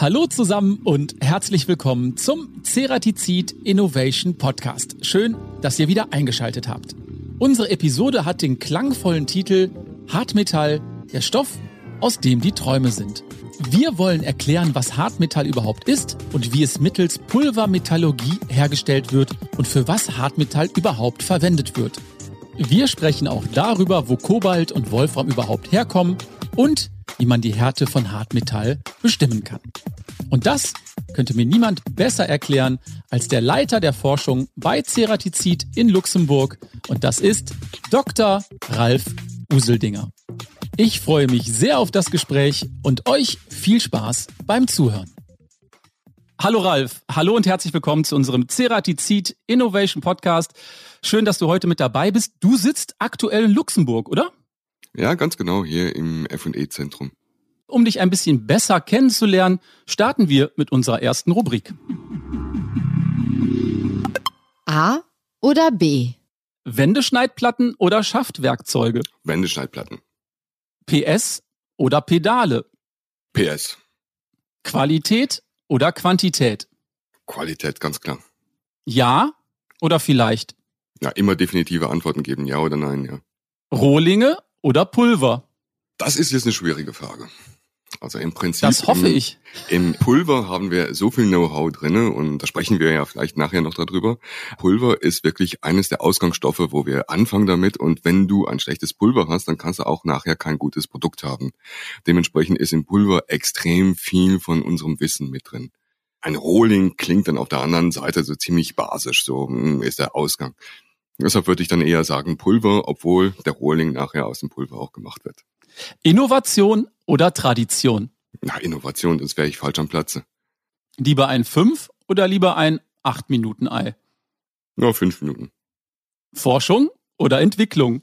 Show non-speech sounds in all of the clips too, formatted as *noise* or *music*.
Hallo zusammen und herzlich willkommen zum Ceratizid Innovation Podcast. Schön, dass ihr wieder eingeschaltet habt. Unsere Episode hat den klangvollen Titel Hartmetall, der Stoff, aus dem die Träume sind. Wir wollen erklären, was Hartmetall überhaupt ist und wie es mittels Pulvermetallurgie hergestellt wird und für was Hartmetall überhaupt verwendet wird. Wir sprechen auch darüber, wo Kobalt und Wolfram überhaupt herkommen und wie man die Härte von Hartmetall bestimmen kann. Und das könnte mir niemand besser erklären als der Leiter der Forschung bei Ceratizid in Luxemburg und das ist Dr. Ralf Useldinger. Ich freue mich sehr auf das Gespräch und euch viel Spaß beim Zuhören. Hallo Ralf, hallo und herzlich willkommen zu unserem Ceratizid Innovation Podcast. Schön, dass du heute mit dabei bist. Du sitzt aktuell in Luxemburg, oder? Ja, ganz genau, hier im F&E-Zentrum. Um dich ein bisschen besser kennenzulernen, starten wir mit unserer ersten Rubrik. A oder B? Wendeschneidplatten oder Schaftwerkzeuge? Wendeschneidplatten. PS oder Pedale? PS. Qualität oder Quantität? Qualität, ganz klar. Ja oder vielleicht? Ja, immer definitive Antworten geben, ja oder nein, ja. Rohlinge oder Pulver? Das ist jetzt eine schwierige Frage. Also im Prinzip. Das hoffe im, ich. Im Pulver haben wir so viel Know-how drinne und da sprechen wir ja vielleicht nachher noch darüber. Pulver ist wirklich eines der Ausgangsstoffe, wo wir anfangen damit und wenn du ein schlechtes Pulver hast, dann kannst du auch nachher kein gutes Produkt haben. Dementsprechend ist im Pulver extrem viel von unserem Wissen mit drin. Ein Rohling klingt dann auf der anderen Seite so ziemlich basisch, so hm, ist der Ausgang. Deshalb würde ich dann eher sagen Pulver, obwohl der Rohling nachher aus dem Pulver auch gemacht wird. Innovation oder Tradition? Na, Innovation, das wäre ich falsch am Platze. Lieber ein 5 oder lieber ein 8-Minuten-Ei? Ja, fünf Minuten. Forschung oder Entwicklung?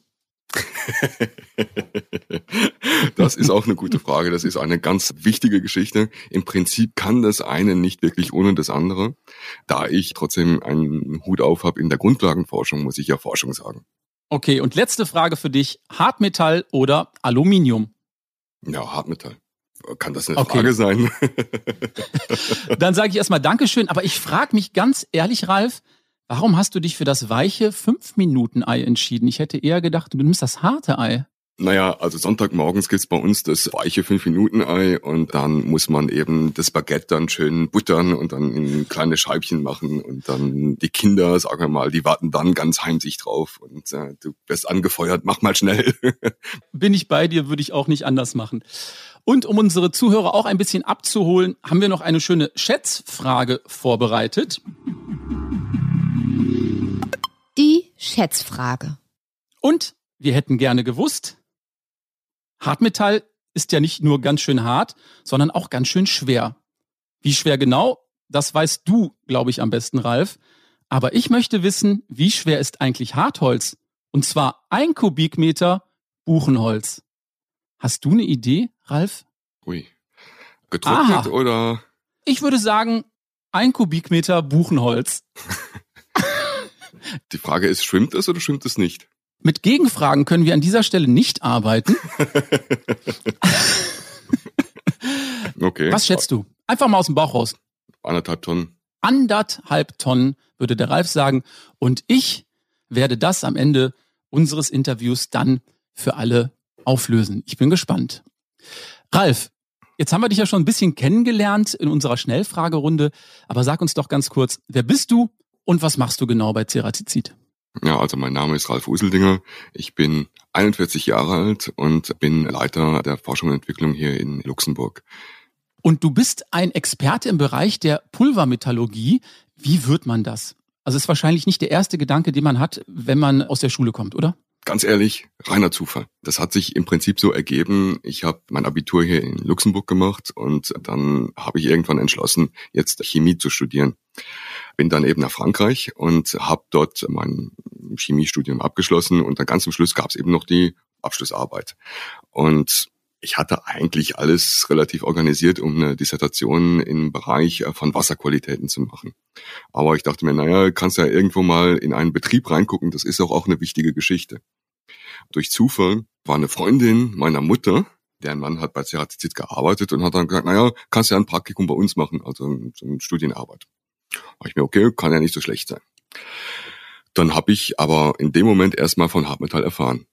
Das ist auch eine gute Frage. Das ist eine ganz wichtige Geschichte. Im Prinzip kann das eine nicht wirklich ohne das andere. Da ich trotzdem einen Hut auf habe in der Grundlagenforschung, muss ich ja Forschung sagen. Okay, und letzte Frage für dich. Hartmetall oder Aluminium? Ja, Hartmetall. Kann das eine Okay. Frage sein? *laughs* Dann sage ich erstmal Dankeschön, aber ich frage mich ganz ehrlich, Ralf, warum hast du dich für das weiche 5-Minuten-Ei entschieden? Ich hätte eher gedacht, du nimmst das harte Ei. Naja, also Sonntagmorgens gibt's bei uns das weiche 5-Minuten-Ei und dann muss man eben das Baguette dann schön buttern und dann in kleine Scheibchen machen und dann die Kinder, sagen wir mal, die warten dann ganz heimlich drauf und äh, du wirst angefeuert, mach mal schnell. *laughs* Bin ich bei dir, würde ich auch nicht anders machen. Und um unsere Zuhörer auch ein bisschen abzuholen, haben wir noch eine schöne Schätzfrage vorbereitet. Schätzfrage. Und wir hätten gerne gewusst, Hartmetall ist ja nicht nur ganz schön hart, sondern auch ganz schön schwer. Wie schwer genau, das weißt du, glaube ich, am besten, Ralf. Aber ich möchte wissen, wie schwer ist eigentlich Hartholz? Und zwar ein Kubikmeter Buchenholz. Hast du eine Idee, Ralf? Ui. Getrocknet Aha. oder? Ich würde sagen, ein Kubikmeter Buchenholz. *laughs* Die Frage ist, schwimmt es oder schwimmt es nicht? Mit Gegenfragen können wir an dieser Stelle nicht arbeiten. *laughs* Okay. Was schätzt du? Einfach mal aus dem Bauch raus. Anderthalb Tonnen. anderthalb Tonnen, würde der Ralf sagen. Und ich werde das am Ende unseres Interviews dann für alle auflösen. Ich bin gespannt. Ralf, jetzt haben wir dich ja schon ein bisschen kennengelernt in unserer Schnellfragerunde, aber sag uns doch ganz kurz, wer bist du und was machst du genau bei Ceratizid? Ja, also mein Name ist Ralf Useldinger. Ich bin 41 Jahre alt und bin Leiter der Forschung und Entwicklung hier in Luxemburg. Und du bist ein Experte im Bereich der Pulvermetallurgie. Wie wird man das? Also ist wahrscheinlich nicht der erste Gedanke, den man hat, wenn man aus der Schule kommt, oder? Ganz ehrlich, reiner Zufall. Das hat sich im Prinzip so ergeben. Ich habe mein Abitur hier in Luxemburg gemacht und dann habe ich irgendwann entschlossen, jetzt Chemie zu studieren. Bin dann eben nach Frankreich und habe dort mein Chemiestudium abgeschlossen und dann ganz zum Schluss gab es eben noch die Abschlussarbeit. Und ich hatte eigentlich alles relativ organisiert, um eine Dissertation im Bereich äh, von Wasserqualitäten zu machen. Aber ich dachte mir, naja, kannst ja irgendwo mal in einen Betrieb reingucken, das ist auch, auch eine wichtige Geschichte. Durch Zufall war eine Freundin meiner Mutter Deren Mann hat bei Ceratizid gearbeitet und hat dann gesagt, naja, kannst ja ein Praktikum bei uns machen, also eine Studienarbeit. Da ich mir, okay, kann ja nicht so schlecht sein. Dann habe ich aber in dem Moment erstmal von Hartmetall erfahren.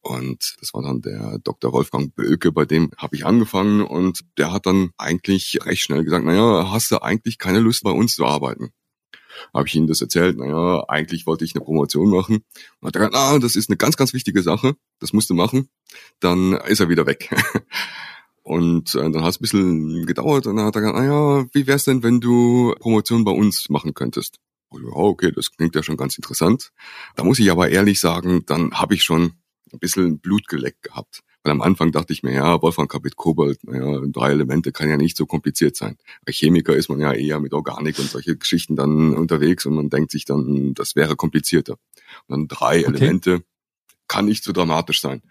Und das war dann der Dr. Wolfgang Bölke, bei dem habe ich angefangen und der hat dann eigentlich recht schnell gesagt, naja, hast du eigentlich keine Lust bei uns zu arbeiten? Habe ich ihm das erzählt, naja, eigentlich wollte ich eine Promotion machen. Und hat er gesagt, ah, das ist eine ganz, ganz wichtige Sache, das musst du machen. Dann ist er wieder weg. *laughs* Und äh, dann hat es ein bisschen gedauert und dann hat er gesagt, naja, wie wär's denn, wenn du Promotion bei uns machen könntest? ja, okay, das klingt ja schon ganz interessant. Da muss ich aber ehrlich sagen, dann habe ich schon ein bisschen Blut geleckt gehabt. Weil am Anfang dachte ich mir, ja, Wolfgang Kapit Kobold, naja, drei Elemente kann ja nicht so kompliziert sein. Bei Chemiker ist man ja eher mit Organik und solche Geschichten dann unterwegs und man denkt sich dann, das wäre komplizierter. Und dann drei okay. Elemente kann nicht so dramatisch sein.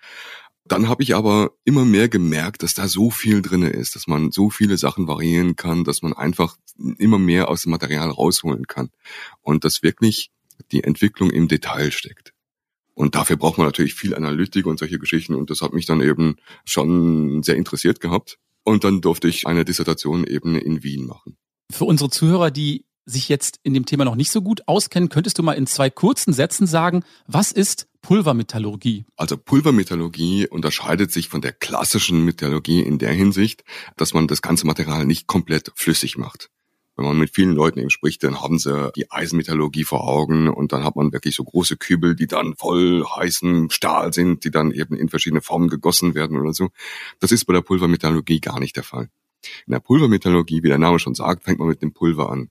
Dann habe ich aber immer mehr gemerkt, dass da so viel drinne ist, dass man so viele Sachen variieren kann, dass man einfach immer mehr aus dem Material rausholen kann und dass wirklich die Entwicklung im Detail steckt. Und dafür braucht man natürlich viel Analytik und solche Geschichten. Und das hat mich dann eben schon sehr interessiert gehabt. Und dann durfte ich eine Dissertation eben in Wien machen. Für unsere Zuhörer, die sich jetzt in dem Thema noch nicht so gut auskennen, könntest du mal in zwei kurzen Sätzen sagen, was ist Pulvermetallurgie? Also Pulvermetallurgie unterscheidet sich von der klassischen Metallurgie in der Hinsicht, dass man das ganze Material nicht komplett flüssig macht wenn man mit vielen Leuten eben spricht, dann haben sie die Eisenmetallurgie vor Augen und dann hat man wirklich so große Kübel, die dann voll heißen Stahl sind, die dann eben in verschiedene Formen gegossen werden oder so. Das ist bei der Pulvermetallurgie gar nicht der Fall. In der Pulvermetallurgie, wie der Name schon sagt, fängt man mit dem Pulver an.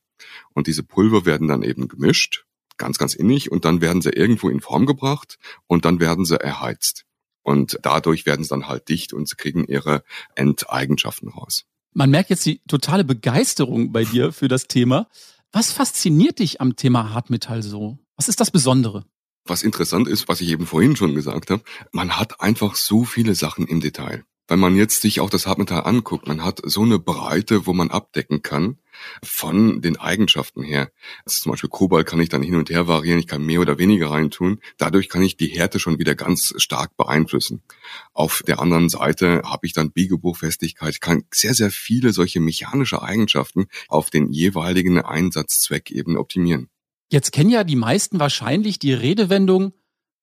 Und diese Pulver werden dann eben gemischt, ganz, ganz innig, und dann werden sie irgendwo in Form gebracht und dann werden sie erheizt. Und dadurch werden sie dann halt dicht und sie kriegen ihre Endeigenschaften raus. Man merkt jetzt die totale Begeisterung bei dir für das Thema. Was fasziniert dich am Thema Hartmetall so? Was ist das Besondere? Was interessant ist, was ich eben vorhin schon gesagt habe, man hat einfach so viele Sachen im Detail. Wenn man jetzt sich auch das Hartmetall anguckt, man hat so eine Breite, wo man abdecken kann von den Eigenschaften her. Also zum Beispiel Kobalt kann ich dann hin und her variieren, ich kann mehr oder weniger reintun. Dadurch kann ich die Härte schon wieder ganz stark beeinflussen. Auf der anderen Seite habe ich dann Biegebruchfestigkeit. Ich kann sehr, sehr viele solche mechanische Eigenschaften auf den jeweiligen Einsatzzweck eben optimieren. Jetzt kennen ja die meisten wahrscheinlich die Redewendung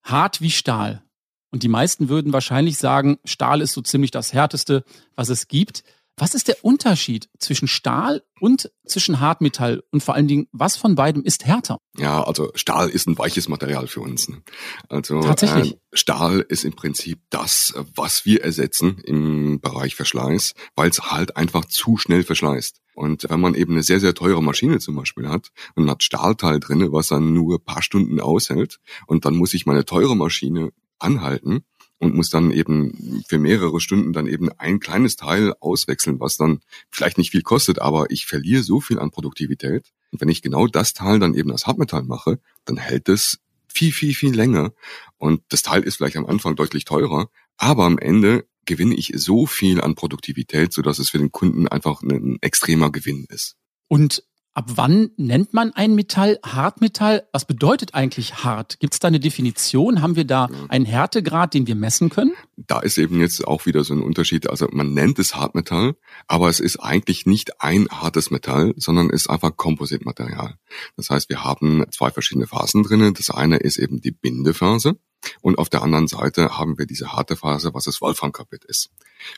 hart wie Stahl. Und die meisten würden wahrscheinlich sagen, Stahl ist so ziemlich das härteste, was es gibt. Was ist der Unterschied zwischen Stahl und zwischen Hartmetall? Und vor allen Dingen, was von beidem ist härter? Ja, also Stahl ist ein weiches Material für uns. Ne? Also Tatsächlich. Äh, Stahl ist im Prinzip das, was wir ersetzen im Bereich Verschleiß, weil es halt einfach zu schnell verschleißt. Und wenn man eben eine sehr, sehr teure Maschine zum Beispiel hat und hat Stahlteil drinne, was dann nur paar Stunden aushält, und dann muss ich meine teure Maschine anhalten, und muss dann eben für mehrere Stunden dann eben ein kleines Teil auswechseln, was dann vielleicht nicht viel kostet, aber ich verliere so viel an Produktivität. Und wenn ich genau das Teil dann eben als Hartmetall mache, dann hält es viel, viel, viel länger. Und das Teil ist vielleicht am Anfang deutlich teurer, aber am Ende gewinne ich so viel an Produktivität, sodass es für den Kunden einfach ein extremer Gewinn ist. Und Ab wann nennt man ein Metall Hartmetall? Was bedeutet eigentlich hart? Gibt es da eine Definition? Haben wir da einen Härtegrad, den wir messen können? Da ist eben jetzt auch wieder so ein Unterschied. Also man nennt es Hartmetall, aber es ist eigentlich nicht ein hartes Metall, sondern ist einfach Kompositmaterial. Das heißt, wir haben zwei verschiedene Phasen drinnen. Das eine ist eben die Bindephase. Und auf der anderen Seite haben wir diese harte Phase, was das Wolframkapit ist.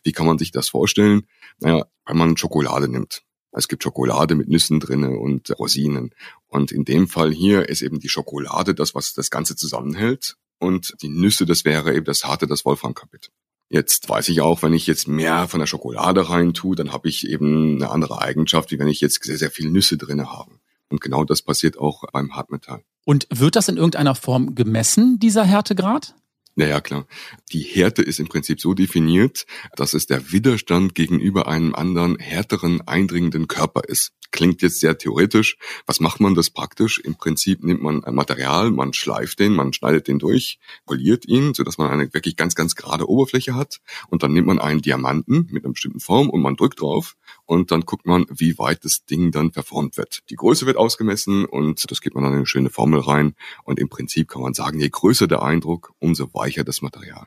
Wie kann man sich das vorstellen? Naja, wenn man Schokolade nimmt, es gibt Schokolade mit Nüssen drinne und Rosinen. Und in dem Fall hier ist eben die Schokolade das, was das Ganze zusammenhält. Und die Nüsse, das wäre eben das harte, das Wolframkapit. Jetzt weiß ich auch, wenn ich jetzt mehr von der Schokolade rein tue, dann habe ich eben eine andere Eigenschaft, wie wenn ich jetzt sehr, sehr viel Nüsse drinne habe. Und genau das passiert auch beim Hartmetall. Und wird das in irgendeiner Form gemessen, dieser Härtegrad? Naja, klar. Die Härte ist im Prinzip so definiert, dass es der Widerstand gegenüber einem anderen härteren, eindringenden Körper ist. Klingt jetzt sehr theoretisch. Was macht man das praktisch? Im Prinzip nimmt man ein Material, man schleift den, man schneidet den durch, poliert ihn, sodass man eine wirklich ganz, ganz gerade Oberfläche hat. Und dann nimmt man einen Diamanten mit einer bestimmten Form und man drückt drauf und dann guckt man, wie weit das Ding dann verformt wird. Die Größe wird ausgemessen und das gibt man dann in eine schöne Formel rein. Und im Prinzip kann man sagen, je größer der Eindruck, umso weicher das Material.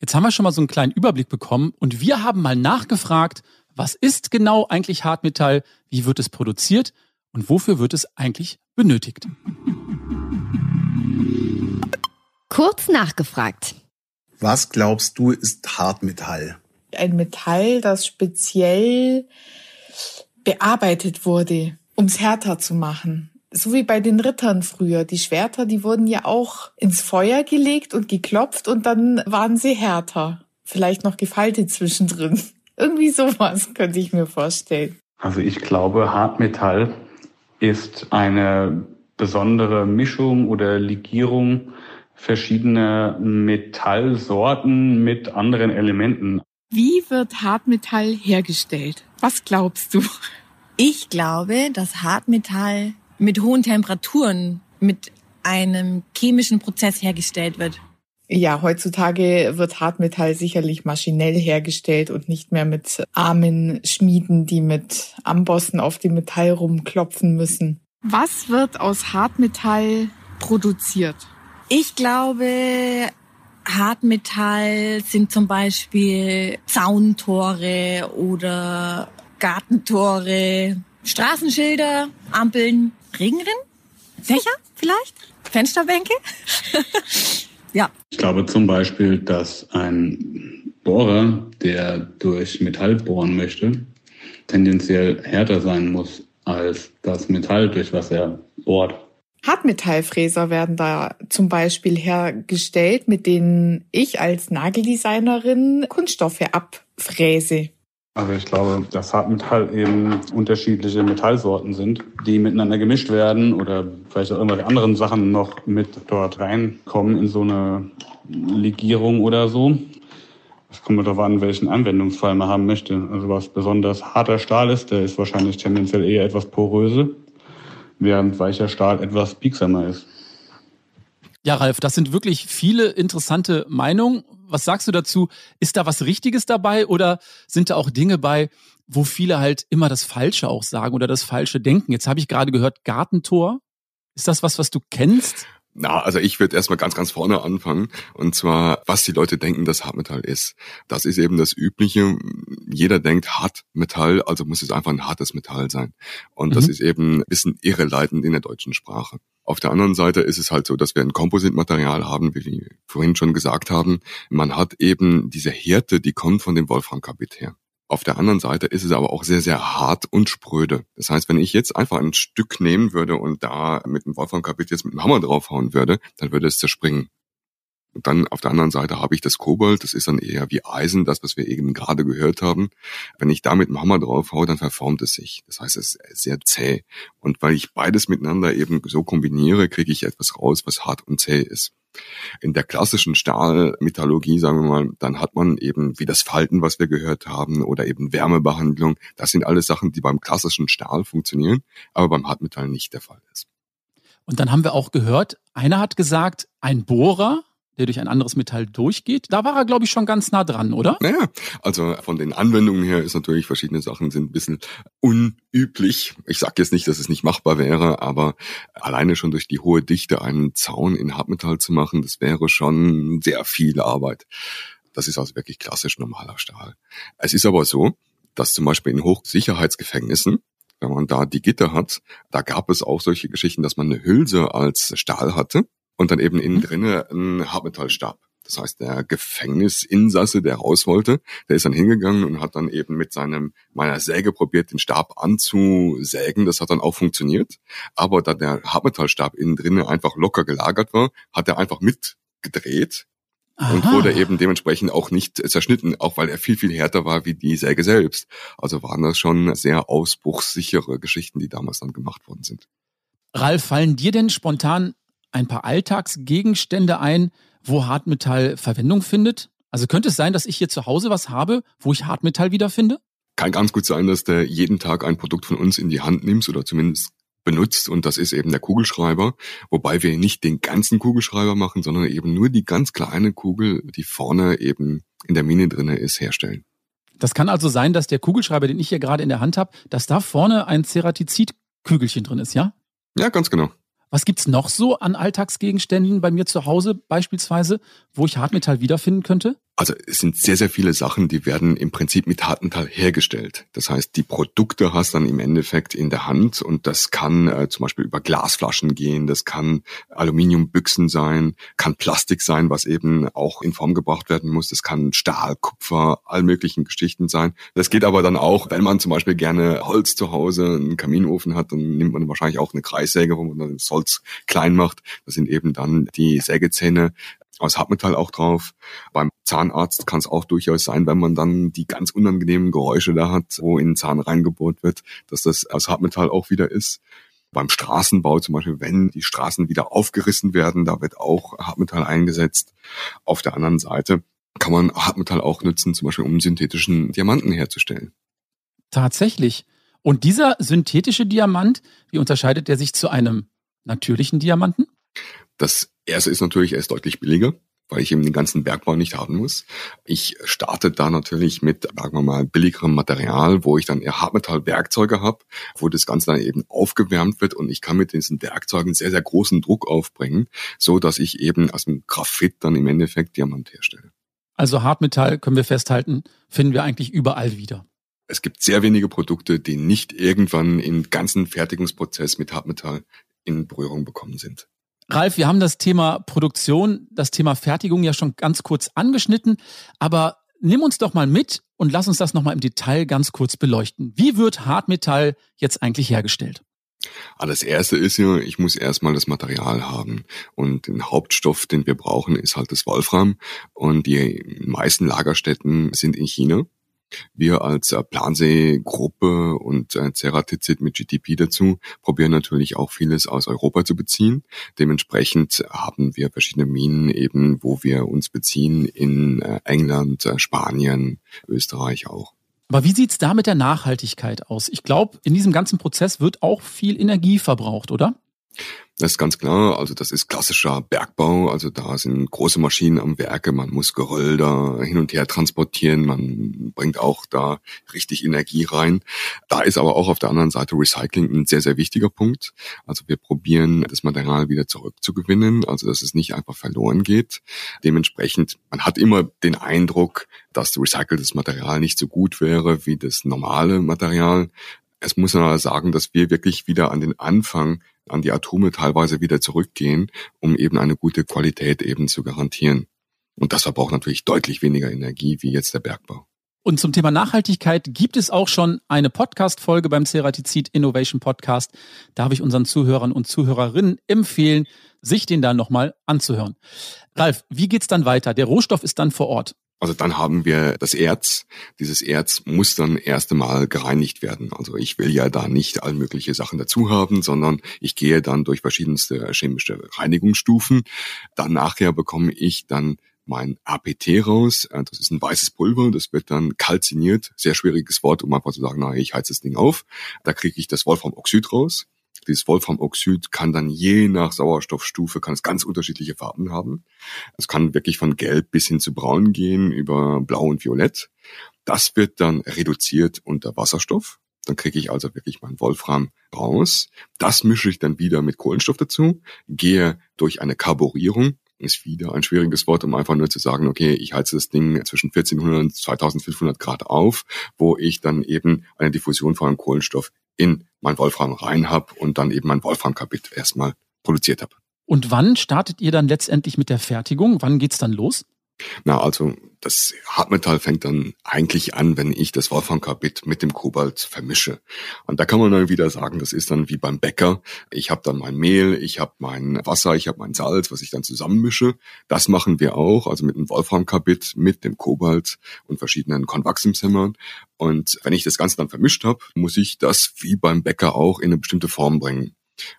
Jetzt haben wir schon mal so einen kleinen Überblick bekommen und wir haben mal nachgefragt, was ist genau eigentlich Hartmetall, wie wird es produziert und wofür wird es eigentlich benötigt? Kurz nachgefragt. Was glaubst du ist Hartmetall? Ein Metall, das speziell bearbeitet wurde, um es härter zu machen. So wie bei den Rittern früher. Die Schwerter, die wurden ja auch ins Feuer gelegt und geklopft und dann waren sie härter. Vielleicht noch gefaltet zwischendrin. *laughs* Irgendwie sowas könnte ich mir vorstellen. Also ich glaube, Hartmetall ist eine besondere Mischung oder Legierung verschiedener Metallsorten mit anderen Elementen. Wie wird Hartmetall hergestellt? Was glaubst du? Ich glaube, dass Hartmetall mit hohen Temperaturen mit einem chemischen Prozess hergestellt wird. Ja, heutzutage wird Hartmetall sicherlich maschinell hergestellt und nicht mehr mit armen Schmieden, die mit Ambossen auf dem Metall rumklopfen müssen. Was wird aus Hartmetall produziert? Ich glaube, Hartmetall sind zum Beispiel Zauntore oder Gartentore, Straßenschilder, Ampeln, Regenrinnen, Fächer vielleicht, Fensterbänke. *laughs* ja. Ich glaube zum Beispiel, dass ein Bohrer, der durch Metall bohren möchte, tendenziell härter sein muss als das Metall, durch was er bohrt. Hartmetallfräser werden da zum Beispiel hergestellt, mit denen ich als Nageldesignerin Kunststoffe abfräse. Also ich glaube, dass Hartmetall eben unterschiedliche Metallsorten sind, die miteinander gemischt werden oder vielleicht auch irgendwelche anderen Sachen noch mit dort reinkommen in so eine Legierung oder so. Es kommt darauf an, welchen Anwendungsfall man haben möchte. Also was besonders harter Stahl ist, der ist wahrscheinlich tendenziell eher etwas poröse, während weicher Stahl etwas biegsamer ist. Ja, Ralf, das sind wirklich viele interessante Meinungen was sagst du dazu? Ist da was Richtiges dabei oder sind da auch Dinge bei, wo viele halt immer das Falsche auch sagen oder das Falsche denken? Jetzt habe ich gerade gehört, Gartentor. Ist das was, was du kennst? Na, also ich würde erstmal ganz, ganz vorne anfangen. Und zwar, was die Leute denken, dass Hartmetall ist. Das ist eben das Übliche. Jeder denkt Hartmetall, also muss es einfach ein hartes Metall sein. Und mhm. das ist eben ein bisschen irreleitend in der deutschen Sprache. Auf der anderen Seite ist es halt so, dass wir ein Kompositmaterial haben, wie wir vorhin schon gesagt haben. Man hat eben diese Härte, die kommt von dem Wolframkarbid her. Auf der anderen Seite ist es aber auch sehr, sehr hart und spröde. Das heißt, wenn ich jetzt einfach ein Stück nehmen würde und da mit dem Wolframkarbid jetzt mit dem Hammer draufhauen würde, dann würde es zerspringen. Und dann auf der anderen Seite habe ich das Kobalt, das ist dann eher wie Eisen, das, was wir eben gerade gehört haben. Wenn ich da mit dem Hammer drauf haue, dann verformt es sich. Das heißt, es ist sehr zäh. Und weil ich beides miteinander eben so kombiniere, kriege ich etwas raus, was hart und zäh ist. In der klassischen Stahlmetallurgie, sagen wir mal, dann hat man eben wie das Falten, was wir gehört haben, oder eben Wärmebehandlung. Das sind alles Sachen, die beim klassischen Stahl funktionieren, aber beim Hartmetall nicht der Fall ist. Und dann haben wir auch gehört, einer hat gesagt, ein Bohrer der durch ein anderes Metall durchgeht. Da war er, glaube ich, schon ganz nah dran, oder? Naja, also von den Anwendungen her ist natürlich verschiedene Sachen sind ein bisschen unüblich. Ich sage jetzt nicht, dass es nicht machbar wäre, aber alleine schon durch die hohe Dichte einen Zaun in Hartmetall zu machen, das wäre schon sehr viel Arbeit. Das ist also wirklich klassisch normaler Stahl. Es ist aber so, dass zum Beispiel in Hochsicherheitsgefängnissen wenn man da die Gitter hat, da gab es auch solche Geschichten, dass man eine Hülse als Stahl hatte und dann eben innen mhm. drinne ein Hartmetallstab. Das heißt, der Gefängnisinsasse, der raus wollte, der ist dann hingegangen und hat dann eben mit seinem meiner Säge probiert, den Stab anzusägen. Das hat dann auch funktioniert. Aber da der Hartmetallstab innen drinnen einfach locker gelagert war, hat er einfach mitgedreht Aha. und wurde eben dementsprechend auch nicht zerschnitten, auch weil er viel, viel härter war wie die Säge selbst. Also waren das schon sehr ausbruchssichere Geschichten, die damals dann gemacht worden sind. Ralf, fallen dir denn spontan ein paar Alltagsgegenstände ein, wo Hartmetall Verwendung findet? Also könnte es sein, dass ich hier zu Hause was habe, wo ich Hartmetall wiederfinde? Kann ganz gut sein, dass du jeden Tag ein Produkt von uns in die Hand nimmst oder zumindest benutzt und das ist eben der Kugelschreiber, wobei wir nicht den ganzen Kugelschreiber machen, sondern eben nur die ganz kleine Kugel, die vorne eben in der Mine drinne ist, herstellen. Das kann also sein, dass der Kugelschreiber, den ich hier gerade in der Hand habe, dass da vorne ein Ceratizid-Kügelchen drin ist, ja? Ja, ganz genau. Was gibt's noch so an Alltagsgegenständen bei mir zu Hause beispielsweise, wo ich Hartmetall wiederfinden könnte? Also es sind sehr, sehr viele Sachen, die werden im Prinzip mit Hartmetall hergestellt. Das heißt, die Produkte hast dann im Endeffekt in der Hand und das kann äh, zum Beispiel über Glasflaschen gehen, das kann Aluminiumbüchsen sein, kann Plastik sein, was eben auch in Form gebracht werden muss, das kann Stahl, Kupfer, all möglichen Geschichten sein. Das geht aber dann auch, wenn man zum Beispiel gerne Holz zu Hause, einen Kaminofen hat, dann nimmt man wahrscheinlich auch eine Kreissäge, wo man dann das Holz klein macht. Das sind eben dann die Sägezähne aus Hartmetall auch drauf. Beim Zahnarzt kann es auch durchaus sein, wenn man dann die ganz unangenehmen Geräusche da hat, wo in den Zahn reingebohrt wird, dass das aus Hartmetall auch wieder ist. Beim Straßenbau zum Beispiel, wenn die Straßen wieder aufgerissen werden, da wird auch Hartmetall eingesetzt. Auf der anderen Seite kann man Hartmetall auch nutzen, zum Beispiel um synthetischen Diamanten herzustellen. Tatsächlich. Und dieser synthetische Diamant, wie unterscheidet der sich zu einem natürlichen Diamanten? Das erste ist natürlich, er ist deutlich billiger, weil ich eben den ganzen Bergbau nicht haben muss. Ich starte da natürlich mit, sagen wir mal, billigerem Material, wo ich dann eher Hartmetallwerkzeuge habe, wo das Ganze dann eben aufgewärmt wird und ich kann mit diesen Werkzeugen sehr, sehr großen Druck aufbringen, so dass ich eben aus dem Graphit dann im Endeffekt Diamant herstelle. Also Hartmetall, können wir festhalten, finden wir eigentlich überall wieder. Es gibt sehr wenige Produkte, die nicht irgendwann im ganzen Fertigungsprozess mit Hartmetall in Berührung bekommen sind. Ralf, wir haben das Thema Produktion, das Thema Fertigung ja schon ganz kurz angeschnitten, aber nimm uns doch mal mit und lass uns das nochmal im Detail ganz kurz beleuchten. Wie wird Hartmetall jetzt eigentlich hergestellt? Aber ah, das erste ist ja, ich muss erstmal das Material haben. Und den Hauptstoff, den wir brauchen, ist halt das Wolfram. Und die meisten Lagerstätten sind in China. Wir als äh, Plansee-Gruppe und äh, Ceratizid mit GTP dazu probieren natürlich auch vieles aus Europa zu beziehen. Dementsprechend haben wir verschiedene Minen eben, wo wir uns beziehen in äh, England, äh, Spanien, Österreich auch. Aber wie sieht's da mit der Nachhaltigkeit aus? Ich glaube, in diesem ganzen Prozess wird auch viel Energie verbraucht, oder? Das ist ganz klar, also das ist klassischer Bergbau, also da sind große Maschinen am Werke, man muss Geröll da hin und her transportieren, man bringt auch da richtig Energie rein. Da ist aber auch auf der anderen Seite Recycling ein sehr, sehr wichtiger Punkt. Also wir probieren das Material wieder zurückzugewinnen, also dass es nicht einfach verloren geht. Dementsprechend, man hat immer den Eindruck, dass recyceltes Material nicht so gut wäre wie das normale Material. Es muss man aber sagen, dass wir wirklich wieder an den Anfang an die Atome teilweise wieder zurückgehen, um eben eine gute Qualität eben zu garantieren. Und das verbraucht natürlich deutlich weniger Energie wie jetzt der Bergbau. Und zum Thema Nachhaltigkeit gibt es auch schon eine Podcast-Folge beim Ceratizid Innovation Podcast. Darf ich unseren Zuhörern und Zuhörerinnen empfehlen, sich den dann nochmal anzuhören. Ralf, wie geht's dann weiter? Der Rohstoff ist dann vor Ort. Also dann haben wir das Erz. Dieses Erz muss dann erst einmal gereinigt werden. Also ich will ja da nicht all mögliche Sachen dazu haben, sondern ich gehe dann durch verschiedenste chemische Reinigungsstufen. Dann nachher bekomme ich dann mein APT raus. Äh, das ist ein weißes Pulver, das wird dann kalziniert. Sehr schwieriges Wort, um einfach zu sagen, na, ich heize das Ding auf. Da kriege ich das Wolframoxid raus. Dieses Wolframoxid kann dann je nach Sauerstoffstufe kann es ganz unterschiedliche Farben haben. Es kann wirklich von gelb bis hin zu braun gehen, über blau und violett. Das wird dann reduziert unter Wasserstoff. Dann kriege ich also wirklich mein Wolfram raus. Das mische ich dann wieder mit Kohlenstoff dazu, gehe durch eine Karburierung ist wieder ein schwieriges Wort, um einfach nur zu sagen, okay, ich heize das Ding zwischen 1400 und 2500 Grad auf, wo ich dann eben eine Diffusion von einem Kohlenstoff in mein Wolfram rein habe und dann eben mein Wolfram-Kabit erstmal produziert habe. Und wann startet ihr dann letztendlich mit der Fertigung? Wann geht's dann los? Na, also das Hartmetall fängt dann eigentlich an, wenn ich das Wolframkarbid mit dem Kobalt vermische. Und da kann man dann wieder sagen, das ist dann wie beim Bäcker. Ich habe dann mein Mehl, ich habe mein Wasser, ich habe mein Salz, was ich dann zusammenmische. Das machen wir auch, also mit dem Wolframkarbid, mit dem Kobalt und verschiedenen Konvaxiumshämmern. Und wenn ich das Ganze dann vermischt habe, muss ich das wie beim Bäcker auch in eine bestimmte Form bringen.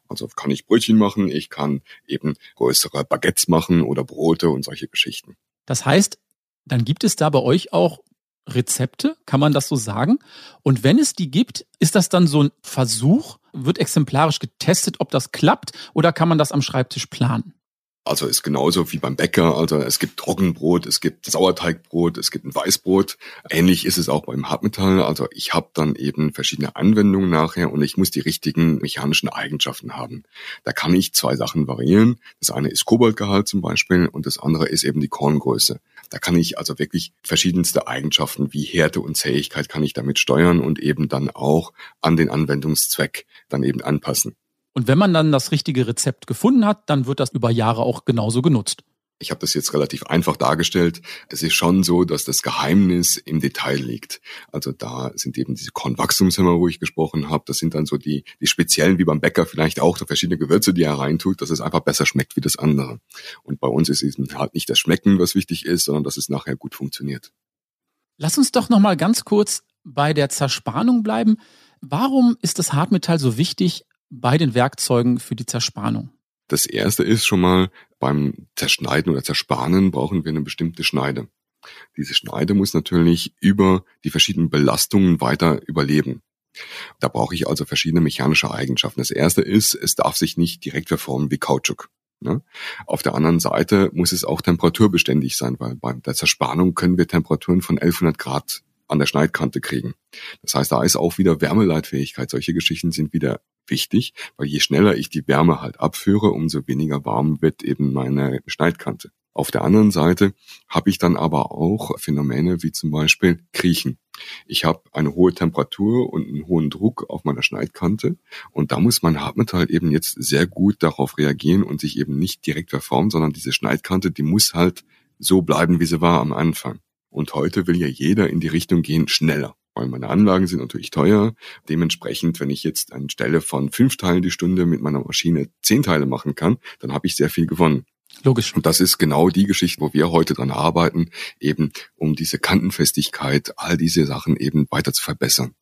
Also kann ich Brötchen machen, ich kann eben größere Baguettes machen oder Brote und solche Geschichten. Das heißt, dann gibt es da bei euch auch Rezepte, kann man das so sagen? Und wenn es die gibt, ist das dann so ein Versuch? Wird exemplarisch getestet, ob das klappt oder kann man das am Schreibtisch planen? Also ist genauso wie beim Bäcker. Also es gibt Trockenbrot, es gibt Sauerteigbrot, es gibt ein Weißbrot. Ähnlich ist es auch beim Hartmetall. Also ich habe dann eben verschiedene Anwendungen nachher und ich muss die richtigen mechanischen Eigenschaften haben. Da kann ich zwei Sachen variieren. Das eine ist Kobaltgehalt zum Beispiel und das andere ist eben die Korngröße. Da kann ich also wirklich verschiedenste Eigenschaften wie Härte und Zähigkeit kann ich damit steuern und eben dann auch an den Anwendungszweck dann eben anpassen. Und wenn man dann das richtige Rezept gefunden hat, dann wird das über Jahre auch genauso genutzt. Ich habe das jetzt relativ einfach dargestellt. Es ist schon so, dass das Geheimnis im Detail liegt. Also da sind eben diese Kornwachstumshämmer, wo ich gesprochen habe. Das sind dann so die, die speziellen, wie beim Bäcker vielleicht auch, verschiedene Gewürze, die er reintut, dass es einfach besser schmeckt wie das andere. Und bei uns ist eben halt nicht das Schmecken, was wichtig ist, sondern dass es nachher gut funktioniert. Lass uns doch noch mal ganz kurz bei der Zerspannung bleiben. Warum ist das Hartmetall so wichtig bei den Werkzeugen für die Zerspannung? Das erste ist schon mal, beim Zerschneiden oder Zersparen brauchen wir eine bestimmte Schneide. Diese Schneide muss natürlich über die verschiedenen Belastungen weiter überleben. Da brauche ich also verschiedene mechanische Eigenschaften. Das erste ist, es darf sich nicht direkt verformen wie Kautschuk. Ne? Auf der anderen Seite muss es auch temperaturbeständig sein, weil bei der Zerspannung können wir Temperaturen von 1100 Grad an der Schneidkante kriegen. Das heißt, da ist auch wieder Wärmeleitfähigkeit. Solche Geschichten sind wieder wichtig, weil je schneller ich die Wärme halt abführe, umso weniger warm wird eben meine Schneidkante. Auf der anderen Seite habe ich dann aber auch Phänomene wie zum Beispiel Kriechen. Ich habe eine hohe Temperatur und einen hohen Druck auf meiner Schneidkante und da muss mein Hartmetall eben jetzt sehr gut darauf reagieren und sich eben nicht direkt verformen, sondern diese Schneidkante, die muss halt so bleiben, wie sie war am Anfang. Und heute will ja jeder in die Richtung gehen, schneller weil meine Anlagen sind natürlich teuer. Dementsprechend, wenn ich jetzt anstelle von fünf Teilen die Stunde mit meiner Maschine zehn Teile machen kann, dann habe ich sehr viel gewonnen. Logisch. Und das ist genau die Geschichte, wo wir heute dran arbeiten, eben um diese Kantenfestigkeit, all diese Sachen eben weiter zu verbessern.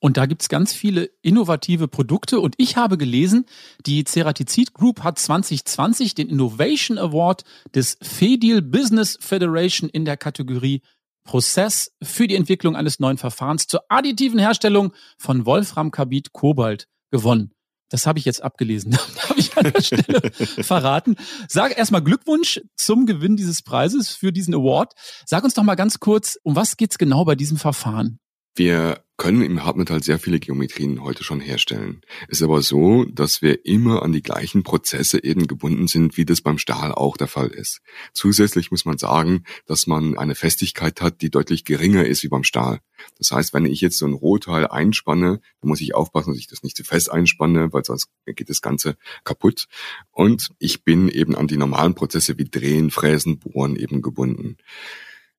Und da gibt's ganz viele innovative Produkte. Und ich habe gelesen, die Ceratizid Group hat 2020 den Innovation Award des FEDIL Business Federation in der Kategorie Prozess für die Entwicklung eines neuen Verfahrens zur additiven Herstellung von Wolframkarbid Kobalt gewonnen. Das habe ich jetzt abgelesen. *laughs* habe ich an der Stelle *laughs* verraten. Sag erstmal Glückwunsch zum Gewinn dieses Preises für diesen Award. Sag uns doch mal ganz kurz, um was geht's genau bei diesem Verfahren? Wir können im Hartmetall sehr viele Geometrien heute schon herstellen. Es ist aber so, dass wir immer an die gleichen Prozesse eben gebunden sind, wie das beim Stahl auch der Fall ist. Zusätzlich muss man sagen, dass man eine Festigkeit hat, die deutlich geringer ist wie beim Stahl. Das heißt, wenn ich jetzt so ein Rohteil einspanne, dann muss ich aufpassen, dass ich das nicht zu fest einspanne, weil sonst geht das Ganze kaputt. Und ich bin eben an die normalen Prozesse wie Drehen, Fräsen, Bohren eben gebunden.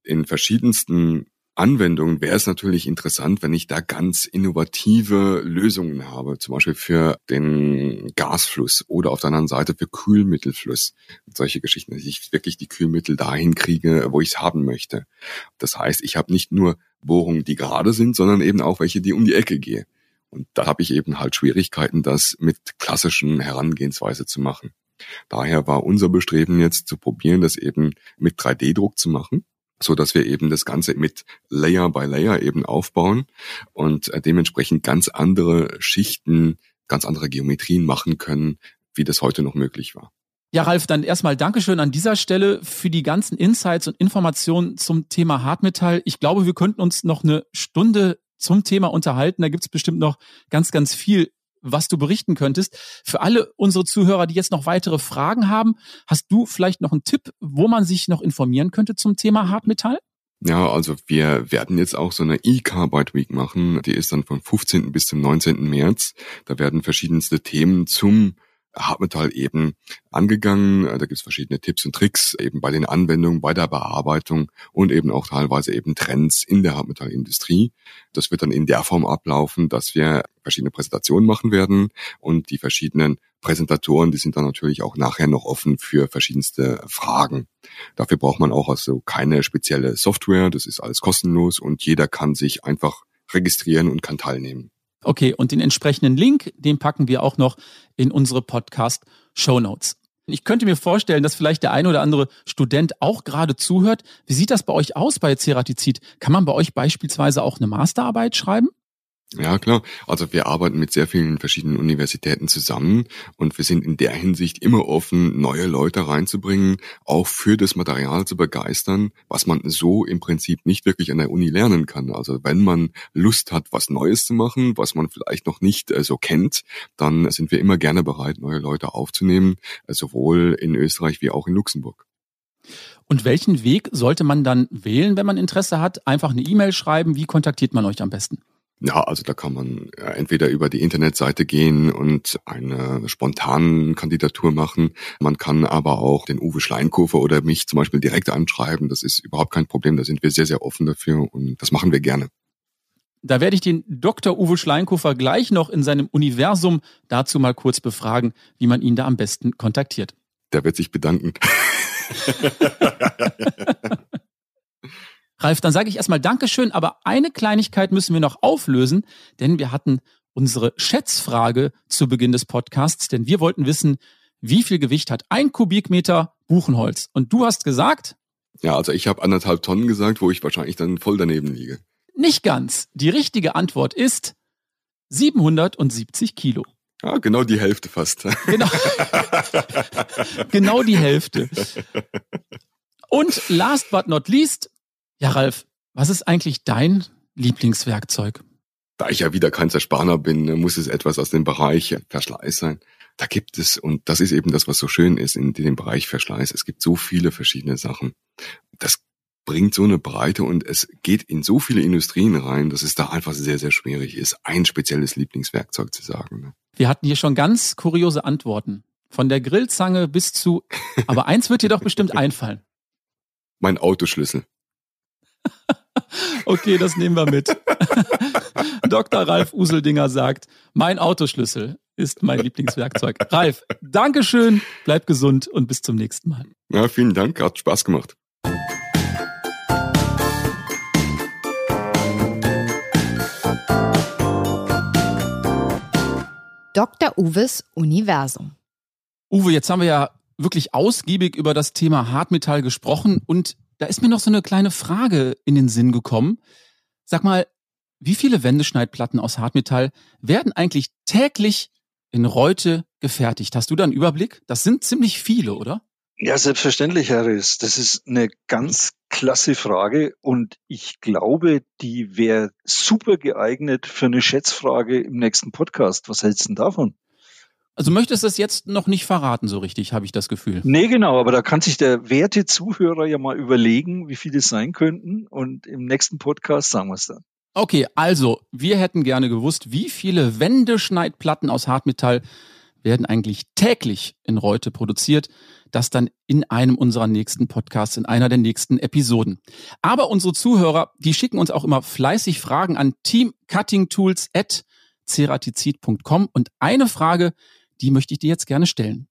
In verschiedensten Anwendungen wäre es natürlich interessant, wenn ich da ganz innovative Lösungen habe, zum Beispiel für den Gasfluss oder auf der anderen Seite für Kühlmittelfluss. Solche Geschichten, dass ich wirklich die Kühlmittel dahin kriege, wo ich es haben möchte. Das heißt, ich habe nicht nur Bohrungen, die gerade sind, sondern eben auch welche, die um die Ecke gehen. Und da habe ich eben halt Schwierigkeiten, das mit klassischen Herangehensweise zu machen. Daher war unser Bestreben jetzt zu probieren, das eben mit 3D-Druck zu machen so dass wir eben das Ganze mit Layer by Layer eben aufbauen und äh, dementsprechend ganz andere Schichten, ganz andere Geometrien machen können, wie das heute noch möglich war. Ja, Ralf, dann erstmal Dankeschön an dieser Stelle für die ganzen Insights und Informationen zum Thema Hartmetall. Ich glaube, wir könnten uns noch eine Stunde zum Thema unterhalten. Da gibt's bestimmt noch ganz, ganz viel was du berichten könntest. Für alle unsere Zuhörer, die jetzt noch weitere Fragen haben, hast du vielleicht noch einen Tipp, wo man sich noch informieren könnte zum Thema Hartmetall? Ja, also wir werden jetzt auch so eine E-Carbide Week machen. Die ist dann vom 15. bis zum 19. März. Da werden verschiedenste Themen zum Hartmetall eben angegangen. Da gibt es verschiedene Tipps und Tricks eben bei den Anwendungen, bei der Bearbeitung und eben auch teilweise eben Trends in der Hartmetallindustrie. Das wird dann in der Form ablaufen, dass wir verschiedene Präsentationen machen werden und die verschiedenen Präsentatoren, die sind dann natürlich auch nachher noch offen für verschiedenste Fragen. Dafür braucht man auch also keine spezielle Software, das ist alles kostenlos und jeder kann sich einfach registrieren und kann teilnehmen. Okay, und den entsprechenden Link, den packen wir auch noch in unsere Podcast Show Notes. Ich könnte mir vorstellen, dass vielleicht der ein oder andere Student auch gerade zuhört. Wie sieht das bei euch aus bei Ceratizid? Kann man bei euch beispielsweise auch eine Masterarbeit schreiben? Ja, klar. Also wir arbeiten mit sehr vielen verschiedenen Universitäten zusammen und wir sind in der Hinsicht immer offen, neue Leute reinzubringen, auch für das Material zu begeistern, was man so im Prinzip nicht wirklich an der Uni lernen kann. Also wenn man Lust hat, was Neues zu machen, was man vielleicht noch nicht äh, so kennt, dann sind wir immer gerne bereit, neue Leute aufzunehmen, äh, sowohl in Österreich wie auch in Luxemburg. Und welchen Weg sollte man dann wählen, wenn man Interesse hat? Einfach eine E-Mail schreiben. Wie kontaktiert man euch am besten? Ja, also da kann man äh, entweder über die Internetseite gehen und eine spontane Kandidatur machen. Man kann aber auch den Uwe Schleinkofer oder mich zum Beispiel direkt anschreiben. Das ist überhaupt kein Problem. Da sind wir sehr, sehr offen dafür und das machen wir gerne. Da werde ich den Dr. Uwe Schleinkofer gleich noch in seinem Universum dazu mal kurz befragen, wie man ihn da am besten kontaktiert. Der wird sich bedanken. *laughs* Ralf, dann sage ich erstmal Dankeschön, aber eine Kleinigkeit müssen wir noch auflösen, denn wir hatten unsere Schätzfrage zu Beginn des Podcasts, denn wir wollten wissen, wie viel Gewicht hat ein Kubikmeter Buchenholz? Und du hast gesagt? Ja, also ich habe anderthalb Tonnen gesagt, wo ich wahrscheinlich dann voll daneben liege. Nicht ganz. Die richtige Antwort ist 770 Kilo. Ja, genau die Hälfte fast. *laughs* Genau, *laughs* genau die Hälfte. Und last but not least, ja, Ralf, was ist eigentlich dein Lieblingswerkzeug? Da ich ja wieder kein Zerspaner bin, muss es etwas aus dem Bereich Verschleiß sein. Da gibt es, und das ist eben das, was so schön ist in dem Bereich Verschleiß, es gibt so viele verschiedene Sachen. Das bringt so eine Breite und es geht in so viele Industrien rein, dass es da einfach sehr, sehr schwierig ist, ein spezielles Lieblingswerkzeug zu sagen. Ne? Wir hatten hier schon ganz kuriose Antworten. Von der Grillzange bis zu, aber eins wird dir doch bestimmt *laughs* einfallen. Mein Autoschlüssel. *laughs* okay, das nehmen wir mit. *laughs* Dr. Ralf Useldinger sagt, mein Autoschlüssel ist mein Lieblingswerkzeug. Ralf, Dankeschön, bleib gesund und bis zum nächsten Mal. Ja, vielen Dank, hat Spaß gemacht. Dr. Uwes Universum. Uwe, jetzt haben wir ja wirklich ausgiebig über das Thema Hartmetall gesprochen und da ist mir noch so eine kleine Frage in den Sinn gekommen. Sag mal, wie viele Wendeschneidplatten aus Hartmetall werden eigentlich täglich in Reute gefertigt? Hast du da einen Überblick? Das sind ziemlich viele, oder? Ja, selbstverständlich, Harris. Das ist eine ganz klasse Frage und ich glaube, die wäre super geeignet für eine Schätzfrage im nächsten Podcast. Was hältst du denn davon? Also möchtest du es jetzt noch nicht verraten, so richtig, habe ich das Gefühl. Nee, genau, aber da kann sich der werte Zuhörer ja mal überlegen, wie viele es sein könnten. Und im nächsten Podcast sagen wir es dann. Okay, also, wir hätten gerne gewusst, wie viele Wendeschneidplatten aus Hartmetall werden eigentlich täglich in Reute produziert. Das dann in einem unserer nächsten Podcasts, in einer der nächsten Episoden. Aber unsere Zuhörer, die schicken uns auch immer fleißig Fragen an teamcuttingtools.ceratizid.com. Und eine Frage, die möchte ich dir jetzt gerne stellen.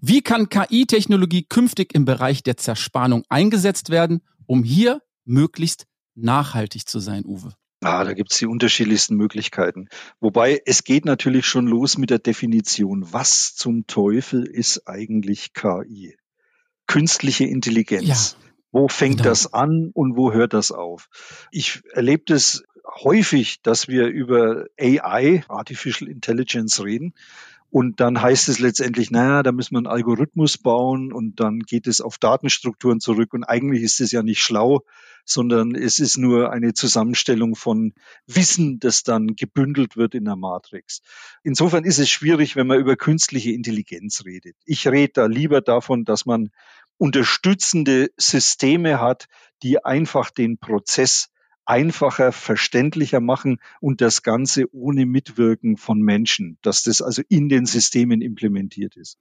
Wie kann KI-Technologie künftig im Bereich der Zerspannung eingesetzt werden, um hier möglichst nachhaltig zu sein, Uwe? Ah, da gibt's die unterschiedlichsten Möglichkeiten. Wobei es geht natürlich schon los mit der Definition. Was zum Teufel ist eigentlich KI? Künstliche Intelligenz. Ja, wo fängt genau. das an und wo hört das auf? Ich erlebe das häufig, dass wir über AI, Artificial Intelligence, reden. Und dann heißt es letztendlich, naja, da müssen wir einen Algorithmus bauen und dann geht es auf Datenstrukturen zurück. Und eigentlich ist es ja nicht schlau, sondern es ist nur eine Zusammenstellung von Wissen, das dann gebündelt wird in der Matrix. Insofern ist es schwierig, wenn man über künstliche Intelligenz redet. Ich rede da lieber davon, dass man unterstützende Systeme hat, die einfach den Prozess einfacher, verständlicher machen und das Ganze ohne Mitwirken von Menschen, dass das also in den Systemen implementiert ist.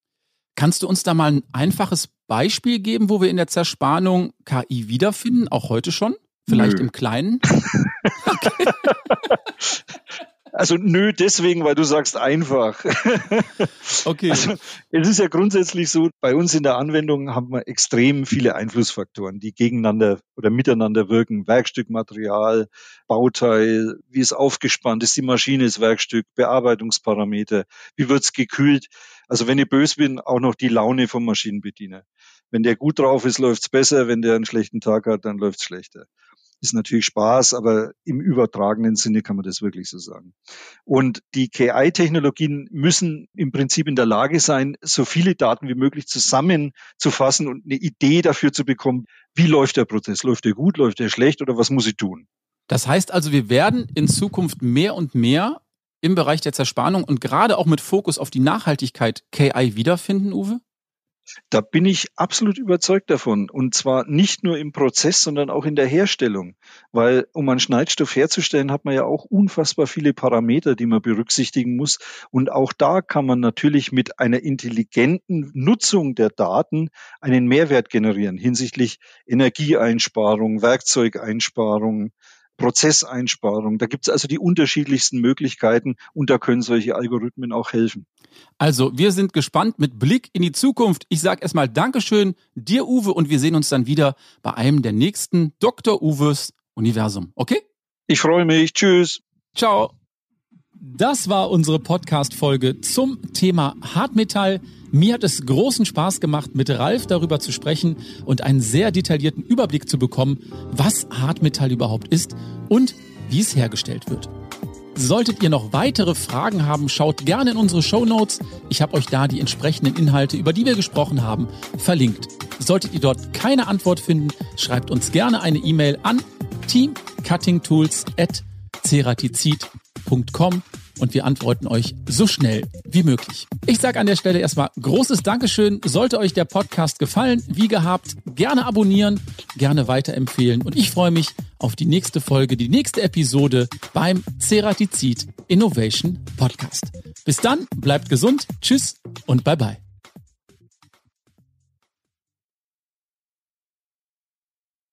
Kannst du uns da mal ein einfaches Beispiel geben, wo wir in der Zerspannung KI wiederfinden, auch heute schon? Vielleicht Nö. im Kleinen? *laughs* okay. *laughs* Also nö, deswegen, weil du sagst einfach. *laughs* Okay. Also, es ist ja grundsätzlich so, bei uns in der Anwendung haben wir extrem viele Einflussfaktoren, die gegeneinander oder miteinander wirken. Werkstückmaterial, Bauteil, wie ist aufgespannt, ist die Maschine das Werkstück, Bearbeitungsparameter, wie wird's gekühlt. Also wenn ich böse bin, auch noch die Laune vom Maschinenbediener. Wenn der gut drauf ist, läuft's besser. Wenn der einen schlechten Tag hat, dann läuft's schlechter. Ist natürlich Spaß, aber im übertragenen Sinne kann man das wirklich so sagen. Und die KI-Technologien müssen im Prinzip in der Lage sein, so viele Daten wie möglich zusammenzufassen und eine Idee dafür zu bekommen, wie läuft der Prozess? Läuft der gut, läuft der schlecht oder was muss ich tun? Das heißt also, wir werden in Zukunft mehr und mehr im Bereich der Zerspannung und gerade auch mit Fokus auf die Nachhaltigkeit KI wiederfinden, Uwe? Da bin ich absolut überzeugt davon. Und zwar nicht nur im Prozess, sondern auch in der Herstellung. Weil um einen Schneidstoff herzustellen, hat man ja auch unfassbar viele Parameter, die man berücksichtigen muss. Und auch da kann man natürlich mit einer intelligenten Nutzung der Daten einen Mehrwert generieren hinsichtlich Energieeinsparung, Werkzeugeinsparung, Prozesseinsparung. Da gibt es also die unterschiedlichsten Möglichkeiten und da können solche Algorithmen auch helfen. Also, wir sind gespannt mit Blick in die Zukunft. Ich sage erstmal Dankeschön dir, Uwe, und wir sehen uns dann wieder bei einem der nächsten Dr. Uwes Universum. Okay? Ich freue mich. Tschüss. Ciao. Das war unsere Podcast-Folge zum Thema Hartmetall. Mir hat es großen Spaß gemacht, mit Ralf darüber zu sprechen und einen sehr detaillierten Überblick zu bekommen, was Hartmetall überhaupt ist und wie es hergestellt wird. Solltet ihr noch weitere Fragen haben, schaut gerne in unsere Show Notes. Ich habe euch da die entsprechenden Inhalte, über die wir gesprochen haben, verlinkt. Solltet ihr dort keine Antwort finden, schreibt uns gerne eine E-Mail an teamcuttingtools@ceratizid.com und wir antworten euch so schnell wie möglich. Ich sage an der Stelle erstmal großes Dankeschön. Sollte euch der Podcast gefallen, wie gehabt, gerne abonnieren, gerne weiterempfehlen und ich freue mich auf die nächste Folge, die nächste Episode beim Ceratizid Innovation Podcast. Bis dann, bleibt gesund, tschüss und bye bye.